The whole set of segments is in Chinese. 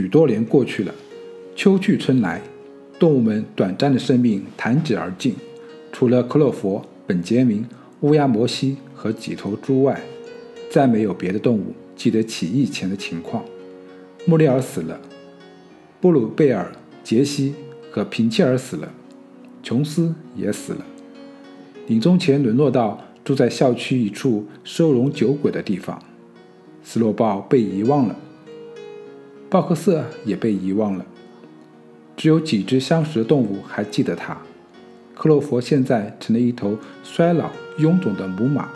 许多年过去了，秋去春来，动物们短暂的生命弹指而尽。除了克洛佛、本杰明、乌鸦摩西和几头猪外，再没有别的动物记得起义前的情况。穆利尔死了，布鲁贝尔、杰西和平切尔死了，琼斯也死了。临终前沦落到住在校区一处收容酒鬼的地方。斯洛鲍被遗忘了，鲍克瑟也被遗忘了，只有几只相识的动物还记得他。克洛佛现在成了一头衰老臃肿的母马，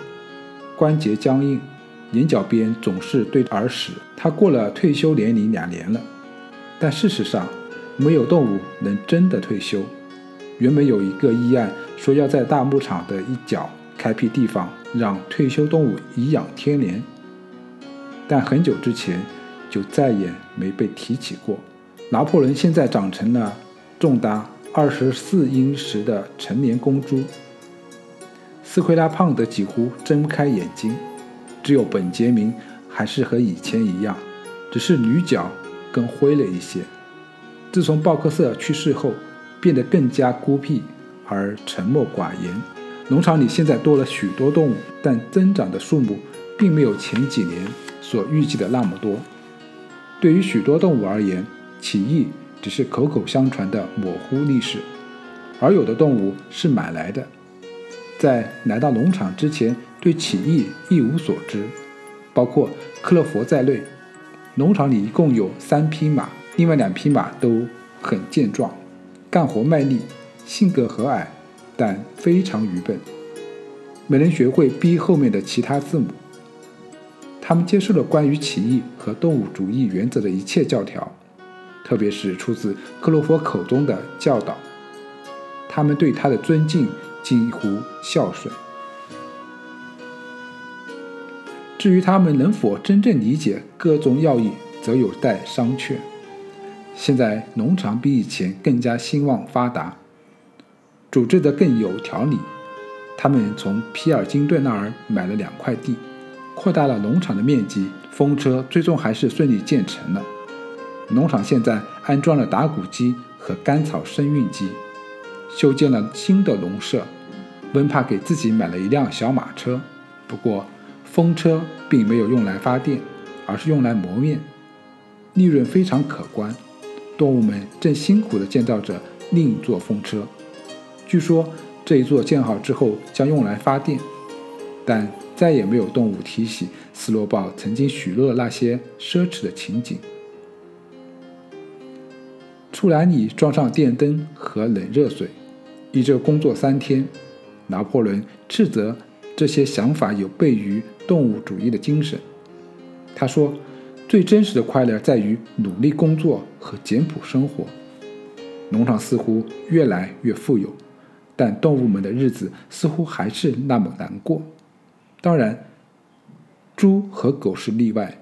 关节僵硬，眼角边总是对耳屎。他过了退休年龄两年了，但事实上，没有动物能真的退休。原本有一个议案说要在大牧场的一角开辟地方，让退休动物颐养天年，但很久之前就再也没被提起过。拿破仑现在长成了重达。二十四英尺的成年公猪，斯奎拉胖得几乎睁不开眼睛，只有本杰明还是和以前一样，只是驴角更灰了一些。自从鲍克瑟去世后，变得更加孤僻而沉默寡言。农场里现在多了许多动物，但增长的数目并没有前几年所预计的那么多。对于许多动物而言，起义。只是口口相传的模糊历史，而有的动物是买来的，在来到农场之前对起义一无所知，包括克洛佛在内。农场里一共有三匹马，另外两匹马都很健壮，干活卖力，性格和蔼，但非常愚笨，没能学会 B 后面的其他字母。他们接受了关于起义和动物主义原则的一切教条。特别是出自克洛佛口中的教导，他们对他的尊敬近乎孝顺。至于他们能否真正理解各种要义，则有待商榷。现在农场比以前更加兴旺发达，组织得更有条理。他们从皮尔金顿那儿买了两块地，扩大了农场的面积。风车最终还是顺利建成了。农场现在安装了打谷机和干草生运机，修建了新的农舍。温帕给自己买了一辆小马车，不过风车并没有用来发电，而是用来磨面，利润非常可观。动物们正辛苦地建造着另一座风车，据说这一座建好之后将用来发电，但再也没有动物提起斯洛鲍曾经许诺的那些奢侈的情景。出栏里装上电灯和冷热水，一周工作三天。拿破仑斥责这些想法有悖于动物主义的精神。他说：“最真实的快乐在于努力工作和简朴生活。”农场似乎越来越富有，但动物们的日子似乎还是那么难过。当然，猪和狗是例外。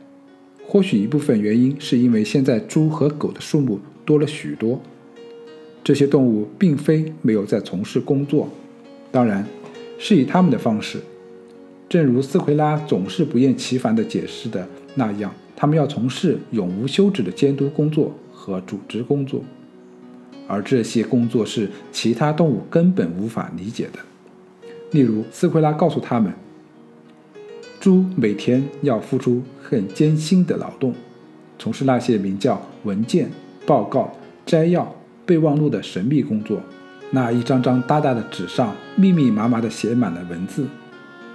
或许一部分原因是因为现在猪和狗的数目。多了许多。这些动物并非没有在从事工作，当然，是以他们的方式。正如斯奎拉总是不厌其烦地解释的那样，他们要从事永无休止的监督工作和组织工作，而这些工作是其他动物根本无法理解的。例如，斯奎拉告诉他们，猪每天要付出很艰辛的劳动，从事那些名叫文件。报告、摘要、备忘录的神秘工作，那一张张大大的纸上密密麻麻地写满了文字，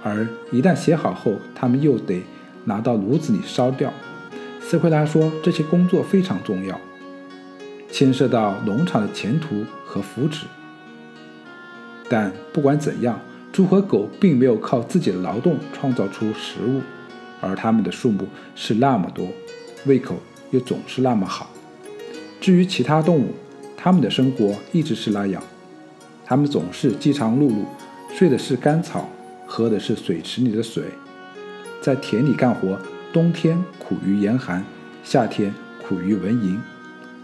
而一旦写好后，他们又得拿到炉子里烧掉。斯奎拉说，这些工作非常重要，牵涉到农场的前途和福祉。但不管怎样，猪和狗并没有靠自己的劳动创造出食物，而它们的数目是那么多，胃口又总是那么好。至于其他动物，它们的生活一直是那样，它们总是饥肠辘辘，睡的是干草，喝的是水池里的水，在田里干活，冬天苦于严寒，夏天苦于蚊蝇。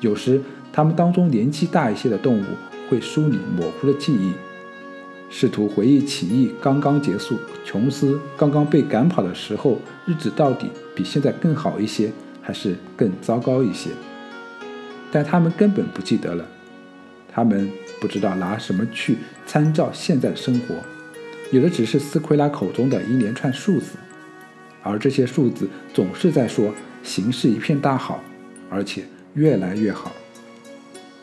有时，它们当中年纪大一些的动物会梳理模糊的记忆，试图回忆起义刚刚结束，琼斯刚刚被赶跑的时候，日子到底比现在更好一些，还是更糟糕一些。但他们根本不记得了。他们不知道拿什么去参照现在的生活，有的只是斯奎拉口中的一连串数字，而这些数字总是在说形势一片大好，而且越来越好。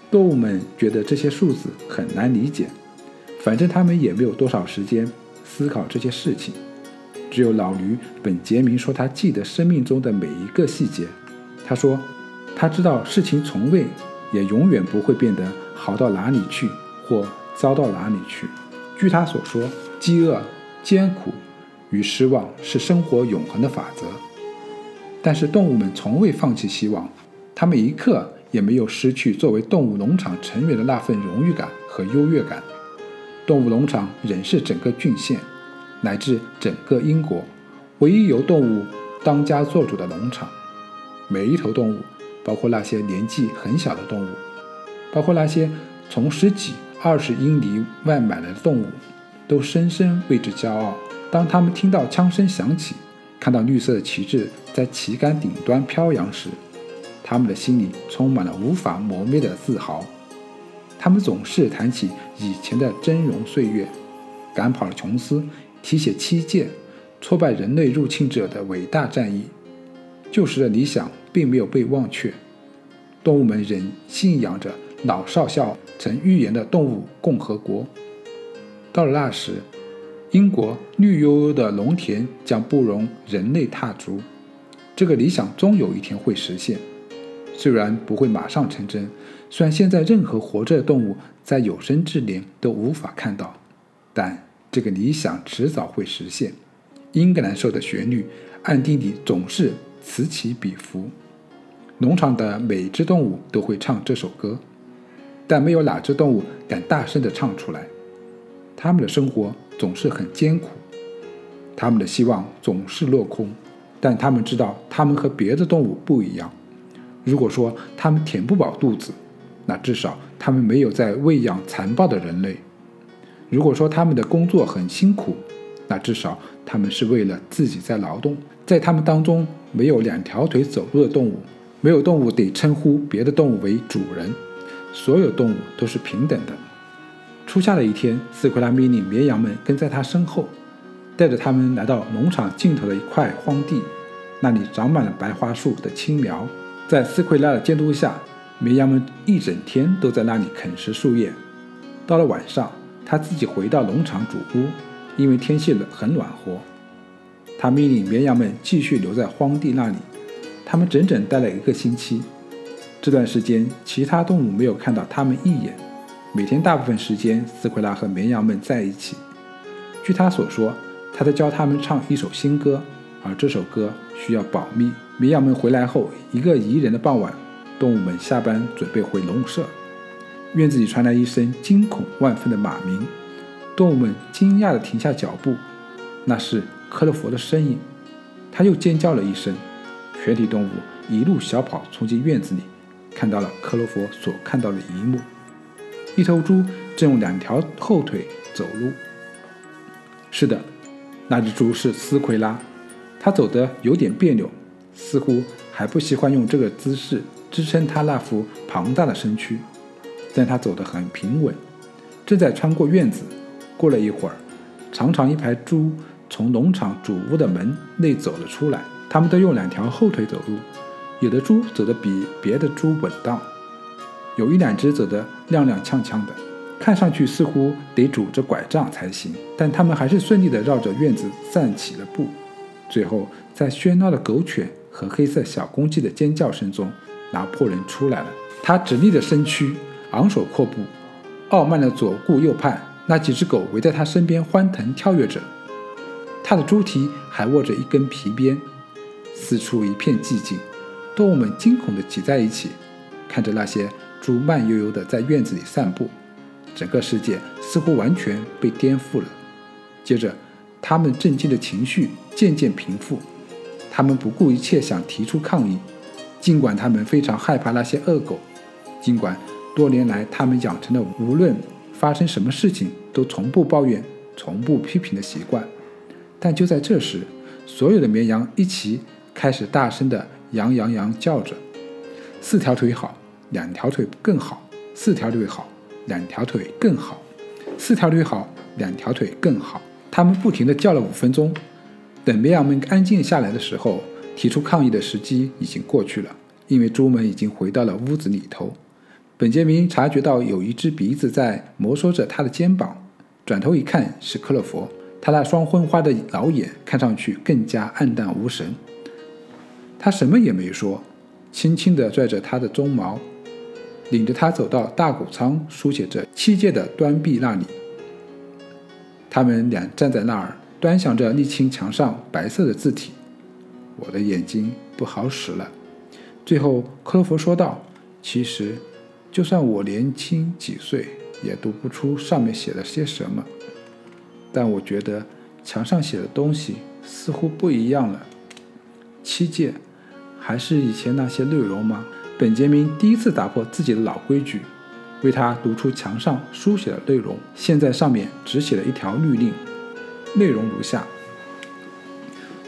动物们觉得这些数字很难理解，反正他们也没有多少时间思考这些事情。只有老驴本杰明说他记得生命中的每一个细节。他说，他知道事情从未也永远不会变得好到哪里去，或糟到哪里去。据他所说，饥饿、艰苦与失望是生活永恒的法则。但是动物们从未放弃希望，他们一刻。也没有失去作为动物农场成员的那份荣誉感和优越感。动物农场仍是整个郡县，乃至整个英国唯一由动物当家做主的农场。每一头动物，包括那些年纪很小的动物，包括那些从十几、二十英里外买来的动物，都深深为之骄傲。当他们听到枪声响起，看到绿色的旗帜在旗杆顶端飘扬时，他们的心里充满了无法磨灭的自豪，他们总是谈起以前的峥嵘岁月，赶跑了琼斯，提携七剑，挫败人类入侵者的伟大战役。旧时的理想并没有被忘却，动物们仍信仰着老少校曾预言的动物共和国。到了那时，英国绿油油的农田将不容人类踏足，这个理想终有一天会实现。虽然不会马上成真，虽然现在任何活着的动物在有生之年都无法看到，但这个理想迟早会实现。英格兰兽的旋律，暗地里总是此起彼伏。农场的每只动物都会唱这首歌，但没有哪只动物敢大声地唱出来。他们的生活总是很艰苦，他们的希望总是落空，但他们知道，他们和别的动物不一样。如果说他们填不饱肚子，那至少他们没有在喂养残暴的人类；如果说他们的工作很辛苦，那至少他们是为了自己在劳动。在他们当中，没有两条腿走路的动物，没有动物得称呼别的动物为主人。所有动物都是平等的。初夏的一天，斯奎拉命令绵羊们跟在他身后，带着他们来到农场尽头的一块荒地，那里长满了白桦树的青苗。在斯奎拉的监督下，绵羊们一整天都在那里啃食树叶。到了晚上，他自己回到农场主屋，因为天气冷很暖和。他命令绵羊们继续留在荒地那里。他们整整待了一个星期。这段时间，其他动物没有看到他们一眼。每天大部分时间，斯奎拉和绵羊们在一起。据他所说，他在教他们唱一首新歌，而这首歌需要保密。绵羊们回来后，一个宜人的傍晚，动物们下班准备回农舍。院子里传来一声惊恐万分的马鸣，动物们惊讶地停下脚步。那是克洛佛的声音，他又尖叫了一声。全体动物一路小跑冲进院子里，看到了克洛佛所看到的一幕：一头猪正用两条后腿走路。是的，那只猪是斯奎拉，它走得有点别扭。似乎还不习惯用这个姿势支撑他那副庞大的身躯，但他走得很平稳。正在穿过院子，过了一会儿，长长一排猪从农场主屋的门内走了出来。他们都用两条后腿走路，有的猪走得比别的猪稳当，有一两只走得踉踉跄跄的，看上去似乎得拄着拐杖才行。但他们还是顺利地绕着院子散起了步。最后，在喧闹的狗犬。和黑色小公鸡的尖叫声中，拿破仑出来了。他直立的身躯，昂首阔步，傲慢的左顾右盼。那几只狗围在他身边欢腾跳跃着，他的猪蹄还握着一根皮鞭。四处一片寂静，动物们惊恐地挤在一起，看着那些猪慢悠悠地在院子里散步。整个世界似乎完全被颠覆了。接着，他们震惊的情绪渐渐平复。他们不顾一切想提出抗议，尽管他们非常害怕那些恶狗，尽管多年来他们养成了无论发生什么事情都从不抱怨、从不批评的习惯。但就在这时，所有的绵羊一起开始大声地“羊羊羊”叫着。四条腿好，两条腿更好；四条腿好，两条腿更好；四条腿好，两条腿更好。他们不停地叫了五分钟。等绵羊们安静下来的时候，提出抗议的时机已经过去了，因为猪们已经回到了屋子里头。本杰明察觉到有一只鼻子在摩挲着他的肩膀，转头一看是克洛佛，他那双昏花的老眼看上去更加暗淡无神。他什么也没说，轻轻地拽着他的鬃毛，领着他走到大谷仓书写着七戒的端壁那里。他们俩站在那儿。端详着沥青墙上白色的字体，我的眼睛不好使了。最后，克洛弗说道：“其实，就算我年轻几岁，也读不出上面写了些什么。但我觉得墙上写的东西似乎不一样了。七戒，还是以前那些内容吗？”本杰明第一次打破自己的老规矩，为他读出墙上书写的内容。现在上面只写了一条律令。内容如下：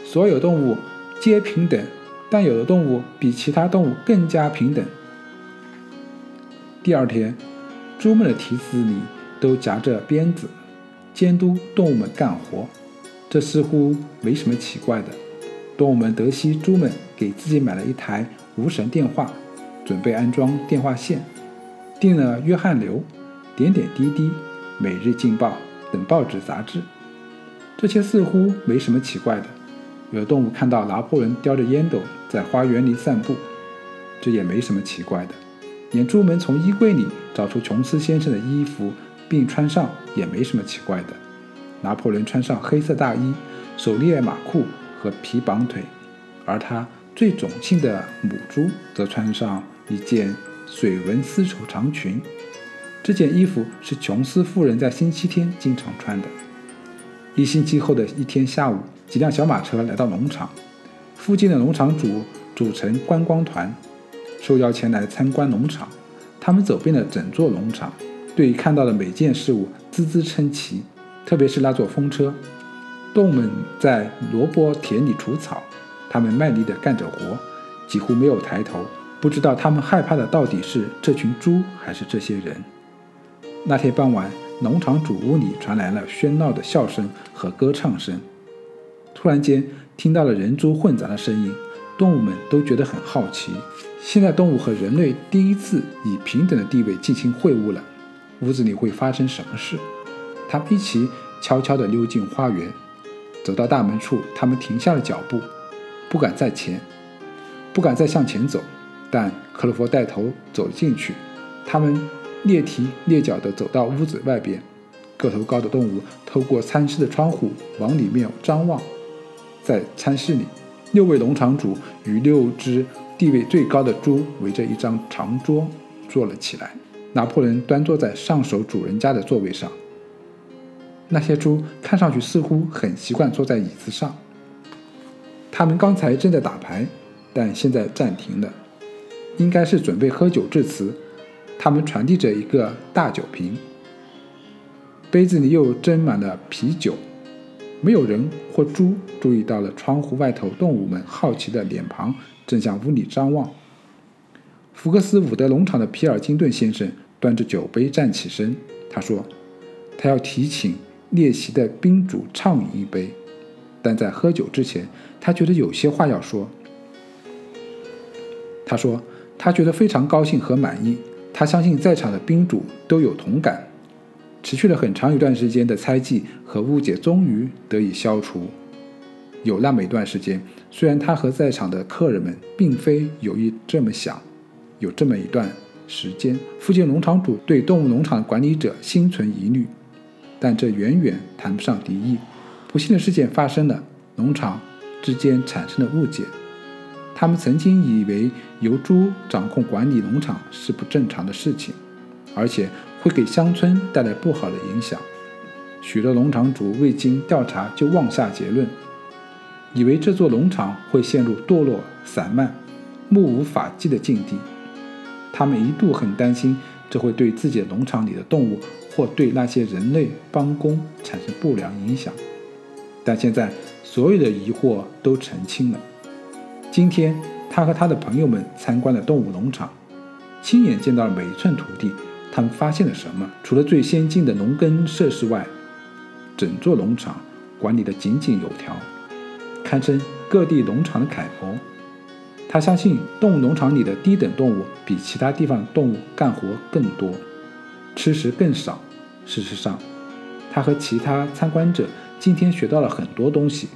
所有动物皆平等，但有的动物比其他动物更加平等。第二天，猪们的蹄子里都夹着鞭子，监督动物们干活。这似乎没什么奇怪的。动物们得悉猪们给自己买了一台无绳电话，准备安装电话线，订了约翰流、点点滴滴、每日劲报等报纸杂志。这些似乎没什么奇怪的。有动物看到拿破仑叼着烟斗在花园里散步，这也没什么奇怪的。连猪们从衣柜里找出琼斯先生的衣服并穿上，也没什么奇怪的。拿破仑穿上黑色大衣、狩猎马裤和皮绑腿，而他最种姓的母猪则穿上一件水纹丝绸长裙。这件衣服是琼斯夫人在星期天经常穿的。一星期后的一天下午，几辆小马车来到农场。附近的农场主组成观光团，受邀前来参观农场。他们走遍了整座农场，对看到的每件事物啧啧称奇，特别是那座风车。动物们在萝卜田里除草，他们卖力地干着活，几乎没有抬头，不知道他们害怕的到底是这群猪还是这些人。那天傍晚。农场主屋里传来了喧闹的笑声和歌唱声。突然间，听到了人猪混杂的声音，动物们都觉得很好奇。现在，动物和人类第一次以平等的地位进行会晤了。屋子里会发生什么事？他们一起悄悄地溜进花园，走到大门处，他们停下了脚步，不敢再前，不敢再向前走。但克洛弗带头走了进去。他们。蹑蹄蹑脚地走到屋子外边，个头高的动物透过餐室的窗户往里面张望。在餐室里，六位农场主与六只地位最高的猪围着一张长桌坐了起来。拿破仑端坐在上手主人家的座位上。那些猪看上去似乎很习惯坐在椅子上。他们刚才正在打牌，但现在暂停了，应该是准备喝酒致辞。他们传递着一个大酒瓶，杯子里又斟满了啤酒。没有人或猪注意到了窗户外头动物们好奇的脸庞，正向屋里张望。福克斯伍德农场的皮尔金顿先生端着酒杯站起身，他说：“他要提请列席的宾主畅饮一杯，但在喝酒之前，他觉得有些话要说。”他说：“他觉得非常高兴和满意。”他相信在场的宾主都有同感。持续了很长一段时间的猜忌和误解终于得以消除。有那么一段时间，虽然他和在场的客人们并非有意这么想，有这么一段时间，附近农场主对动物农场管理者心存疑虑，但这远远谈不上敌意。不幸的事件发生了，农场之间产生了误解。他们曾经以为由猪掌控管理农场是不正常的事情，而且会给乡村带来不好的影响。许多农场主未经调查就妄下结论，以为这座农场会陷入堕落、散漫、目无法纪的境地。他们一度很担心这会对自己农场里的动物或对那些人类帮工产生不良影响。但现在，所有的疑惑都澄清了。今天，他和他的朋友们参观了动物农场。亲眼见到了每一寸土地。他们发现了什么？除了最先进的农耕设施外，整座农场管理得井井有条，堪称各地农场的楷模。他相信动物农场里的低等动物比其他地方动物干活更多，吃食更少。事实上，他和其他参观者今天学到了很多东西，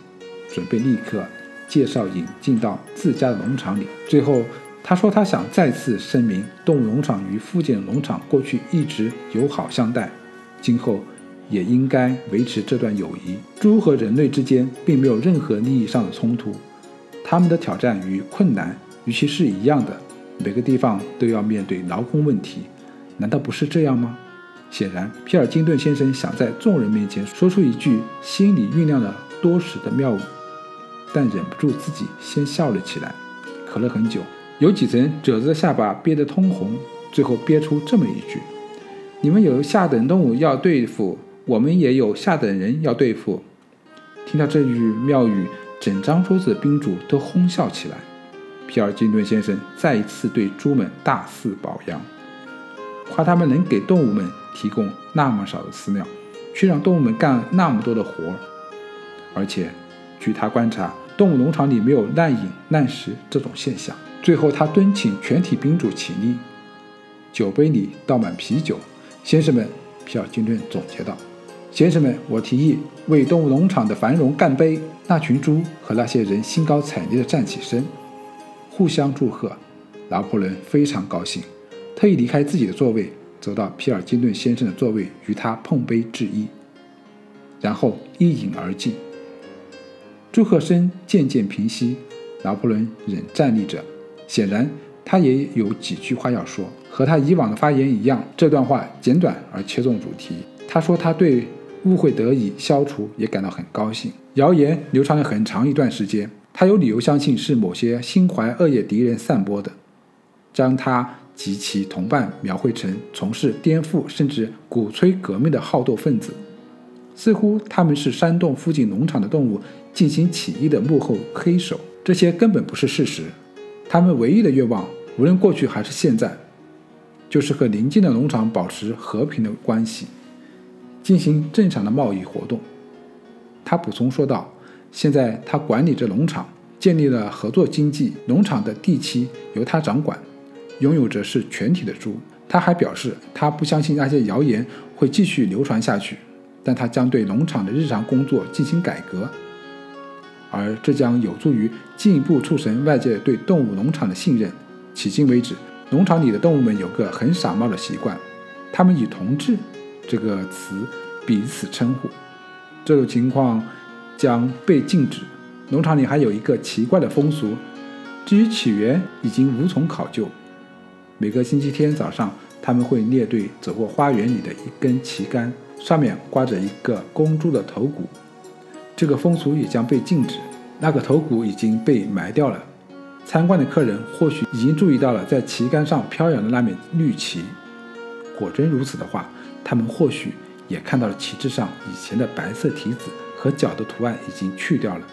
准备立刻介绍引进到自家的农场里。最后。他说：“他想再次声明，动物农场与附近农场过去一直友好相待，今后也应该维持这段友谊。猪和人类之间并没有任何利益上的冲突，他们的挑战与困难与其是一样的。每个地方都要面对劳工问题，难道不是这样吗？”显然，皮尔金顿先生想在众人面前说出一句心里酝酿了多时的妙语，但忍不住自己先笑了起来，咳了很久。有几层褶子的下巴憋得通红，最后憋出这么一句：“你们有下等动物要对付，我们也有下等人要对付。”听到这句妙语，整张桌子的宾主都哄笑起来。皮尔金顿先生再一次对猪们大肆褒扬，夸他们能给动物们提供那么少的饲料，却让动物们干那么多的活儿，而且，据他观察，动物农场里没有滥饮滥食这种现象。最后，他敦请全体宾主起立，酒杯里倒满啤酒。先生们，皮尔金顿总结道：“先生们，我提议为动物农场的繁荣干杯！”那群猪和那些人兴高采烈地站起身，互相祝贺。拿破仑非常高兴，特意离开自己的座位，走到皮尔金顿先生的座位，与他碰杯致意，然后一饮而尽。祝贺声渐渐平息，拿破仑仍站立着。显然，他也有几句话要说，和他以往的发言一样。这段话简短而切中主题。他说他对误会得以消除也感到很高兴。谣言流传了很长一段时间，他有理由相信是某些心怀恶业敌人散播的，将他及其同伴描绘成从事颠覆甚至鼓吹革命的好斗分子，似乎他们是煽动附近农场的动物进行起义的幕后黑手。这些根本不是事实。他们唯一的愿望，无论过去还是现在，就是和邻近的农场保持和平的关系，进行正常的贸易活动。他补充说道：“现在他管理着农场，建立了合作经济，农场的地契由他掌管，拥有着是全体的猪。”他还表示，他不相信那些谣言会继续流传下去，但他将对农场的日常工作进行改革。而这将有助于进一步促成外界对动物农场的信任。迄今为止，农场里的动物们有个很傻帽的习惯，他们以“同志”这个词彼此称呼。这种情况将被禁止。农场里还有一个奇怪的风俗，至于起源已经无从考究。每个星期天早上，他们会列队走过花园里的一根旗杆，上面挂着一个公猪的头骨。这个风俗也将被禁止。那个头骨已经被埋掉了。参观的客人或许已经注意到了在旗杆上飘扬的那面绿旗。果真如此的话，他们或许也看到了旗帜上以前的白色蹄子和脚的图案已经去掉了。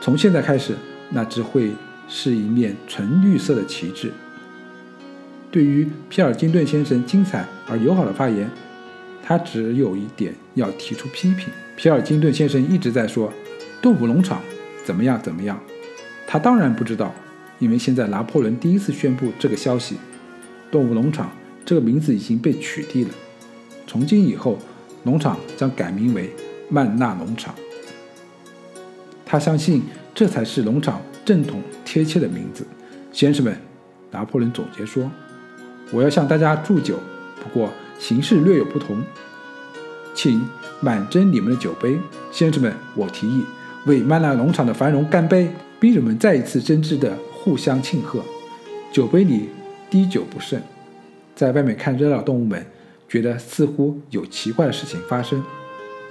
从现在开始，那只会是一面纯绿色的旗帜。对于皮尔金顿先生精彩而友好的发言，他只有一点要提出批评。皮尔金顿先生一直在说动物农场怎么样怎么样，他当然不知道，因为现在拿破仑第一次宣布这个消息，动物农场这个名字已经被取缔了。从今以后，农场将改名为曼纳农场。他相信这才是农场正统贴切的名字。先生们，拿破仑总结说：“我要向大家祝酒，不过形式略有不同，请。”满斟你们的酒杯，先生们，我提议为曼纳农场的繁荣干杯！宾人们再一次真挚地互相庆贺，酒杯里滴酒不剩。在外面看热闹，动物们觉得似乎有奇怪的事情发生。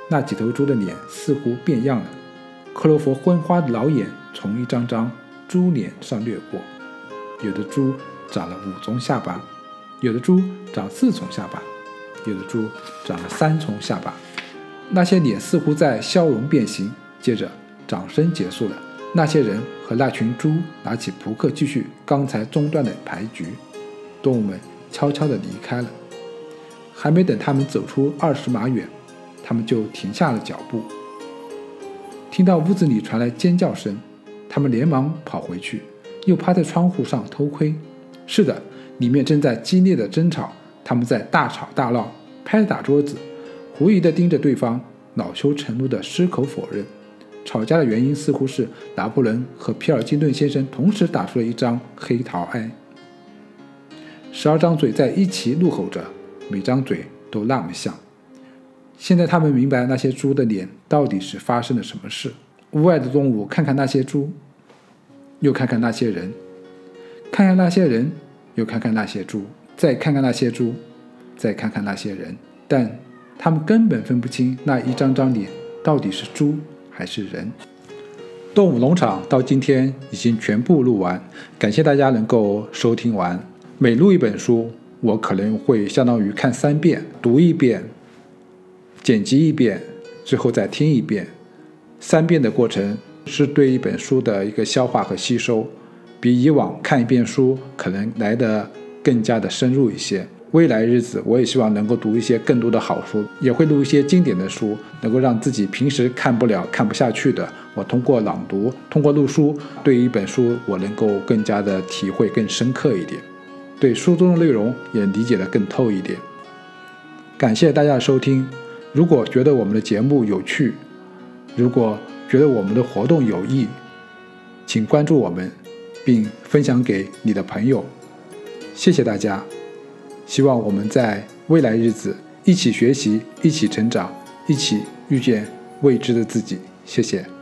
那几头猪的脸似乎变样了，克罗佛昏花的老眼从一张张猪脸上掠过，有的猪长了五重下巴，有的猪长四重下巴，有的猪长了三重下巴。那些脸似乎在消融变形，接着掌声结束了。那些人和那群猪拿起扑克，继续刚才中断的牌局。动物们悄悄地离开了。还没等他们走出二十码远，他们就停下了脚步。听到屋子里传来尖叫声，他们连忙跑回去，又趴在窗户上偷窥。是的，里面正在激烈的争吵，他们在大吵大闹，拍打桌子，狐疑地盯着对方，恼羞成怒地矢口否认。吵架的原因似乎是拿破仑和皮尔金顿先生同时打出了一张黑桃 I。十二张嘴在一起怒吼着，每张嘴都那么像。现在他们明白那些猪的脸到底是发生了什么事。屋外的动物看看那些猪，又看看那些人，看看那些人，又看看那些猪，再看看那些猪，再看看那些人，但他们根本分不清那一张张脸到底是猪。还是人。动物农场到今天已经全部录完，感谢大家能够收听完。每录一本书，我可能会相当于看三遍，读一遍，剪辑一遍，最后再听一遍。三遍的过程是对一本书的一个消化和吸收，比以往看一遍书可能来的更加的深入一些。未来日子，我也希望能够读一些更多的好书，也会录一些经典的书，能够让自己平时看不了、看不下去的，我通过朗读、通过录书，对于一本书我能够更加的体会更深刻一点，对书中的内容也理解的更透一点。感谢大家的收听，如果觉得我们的节目有趣，如果觉得我们的活动有益，请关注我们，并分享给你的朋友。谢谢大家。希望我们在未来日子一起学习，一起成长，一起遇见未知的自己。谢谢。